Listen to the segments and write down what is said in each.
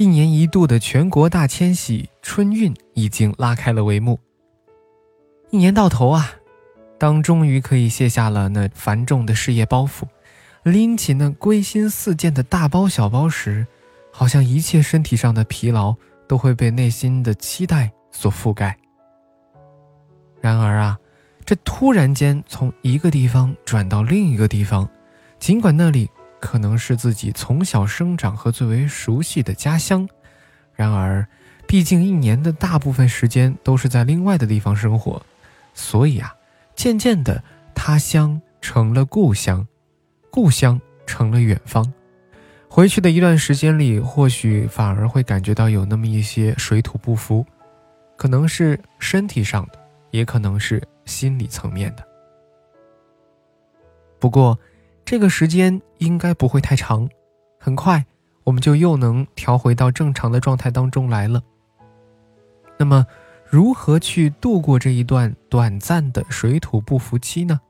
一年一度的全国大迁徙春运已经拉开了帷幕。一年到头啊，当终于可以卸下了那繁重的事业包袱，拎起那归心似箭的大包小包时，好像一切身体上的疲劳都会被内心的期待所覆盖。然而啊，这突然间从一个地方转到另一个地方，尽管那里。可能是自己从小生长和最为熟悉的家乡，然而，毕竟一年的大部分时间都是在另外的地方生活，所以啊，渐渐的，他乡成了故乡，故乡成了远方。回去的一段时间里，或许反而会感觉到有那么一些水土不服，可能是身体上的，也可能是心理层面的。不过。这个时间应该不会太长，很快我们就又能调回到正常的状态当中来了。那么，如何去度过这一段短暂的水土不服期呢？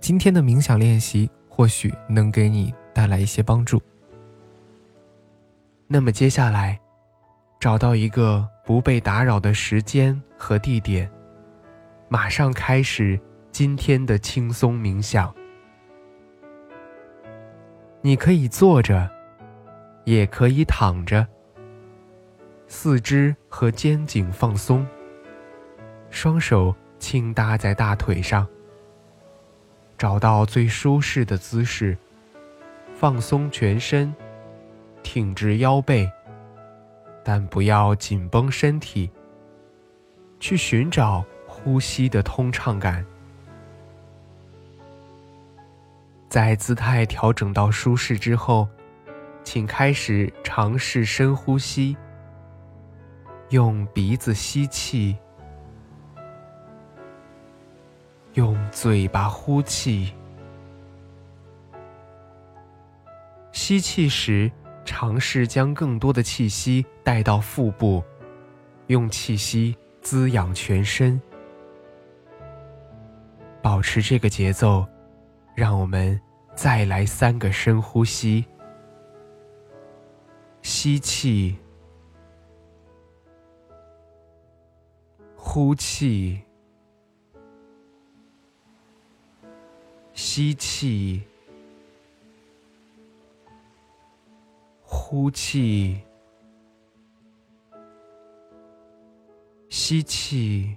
今天的冥想练习或许能给你带来一些帮助。那么接下来，找到一个不被打扰的时间和地点，马上开始今天的轻松冥想。你可以坐着，也可以躺着。四肢和肩颈放松，双手轻搭在大腿上。找到最舒适的姿势，放松全身，挺直腰背，但不要紧绷身体。去寻找呼吸的通畅感。在姿态调整到舒适之后，请开始尝试深呼吸。用鼻子吸气，用嘴巴呼气。吸气时，尝试将更多的气息带到腹部，用气息滋养全身。保持这个节奏。让我们再来三个深呼吸：吸气，呼气，吸气，呼气，吸气。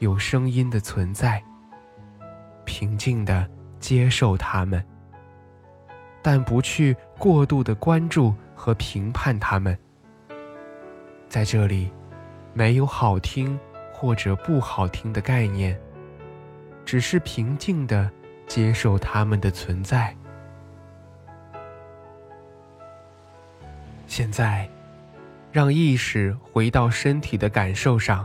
有声音的存在，平静的接受它们，但不去过度的关注和评判它们。在这里，没有好听或者不好听的概念，只是平静的接受它们的存在。现在，让意识回到身体的感受上。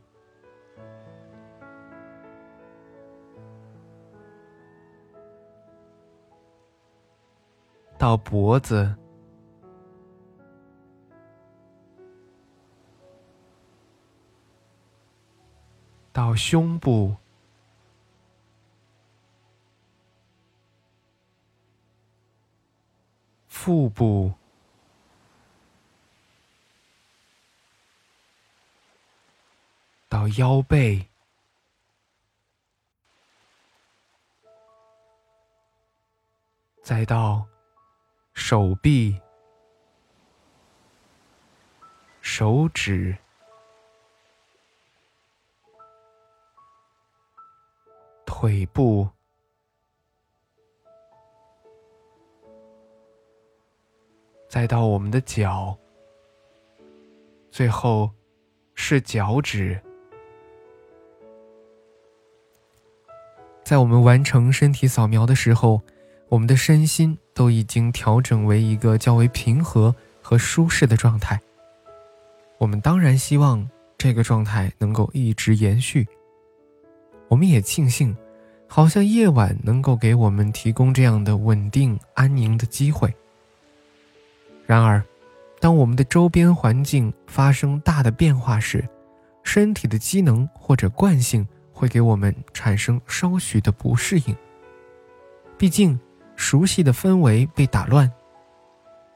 到脖子。到胸部。腹部。到腰背。再到手臂、手指、腿部，再到我们的脚，最后是脚趾。在我们完成身体扫描的时候，我们的身心都已经调整为一个较为平和和舒适的状态。我们当然希望这个状态能够一直延续。我们也庆幸，好像夜晚能够给我们提供这样的稳定安宁的机会。然而，当我们的周边环境发生大的变化时，身体的机能或者惯性。会给我们产生稍许的不适应。毕竟，熟悉的氛围被打乱。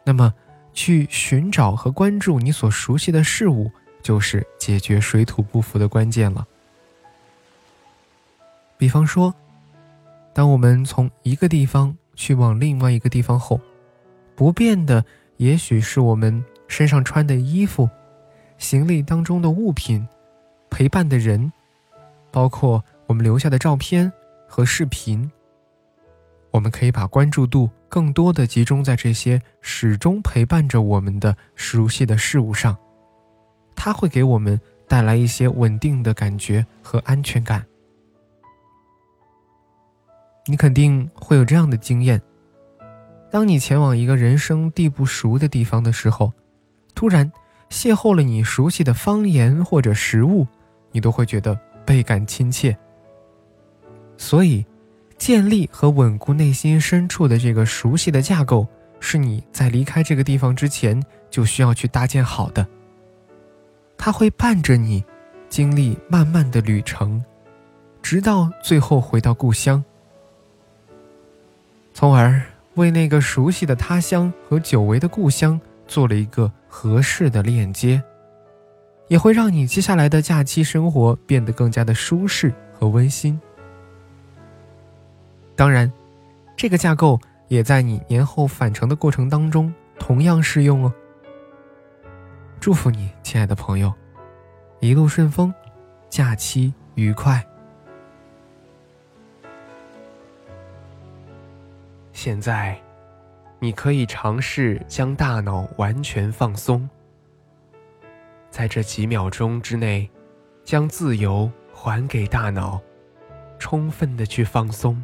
那么，去寻找和关注你所熟悉的事物，就是解决水土不服的关键了。比方说，当我们从一个地方去往另外一个地方后，不变的也许是我们身上穿的衣服、行李当中的物品、陪伴的人。包括我们留下的照片和视频，我们可以把关注度更多的集中在这些始终陪伴着我们的熟悉的事物上，它会给我们带来一些稳定的感觉和安全感。你肯定会有这样的经验：当你前往一个人生地不熟的地方的时候，突然邂逅了你熟悉的方言或者食物，你都会觉得。倍感亲切，所以，建立和稳固内心深处的这个熟悉的架构，是你在离开这个地方之前就需要去搭建好的。它会伴着你，经历漫漫的旅程，直到最后回到故乡，从而为那个熟悉的他乡和久违的故乡做了一个合适的链接。也会让你接下来的假期生活变得更加的舒适和温馨。当然，这个架构也在你年后返程的过程当中同样适用哦。祝福你，亲爱的朋友，一路顺风，假期愉快。现在，你可以尝试将大脑完全放松。在这几秒钟之内，将自由还给大脑，充分的去放松，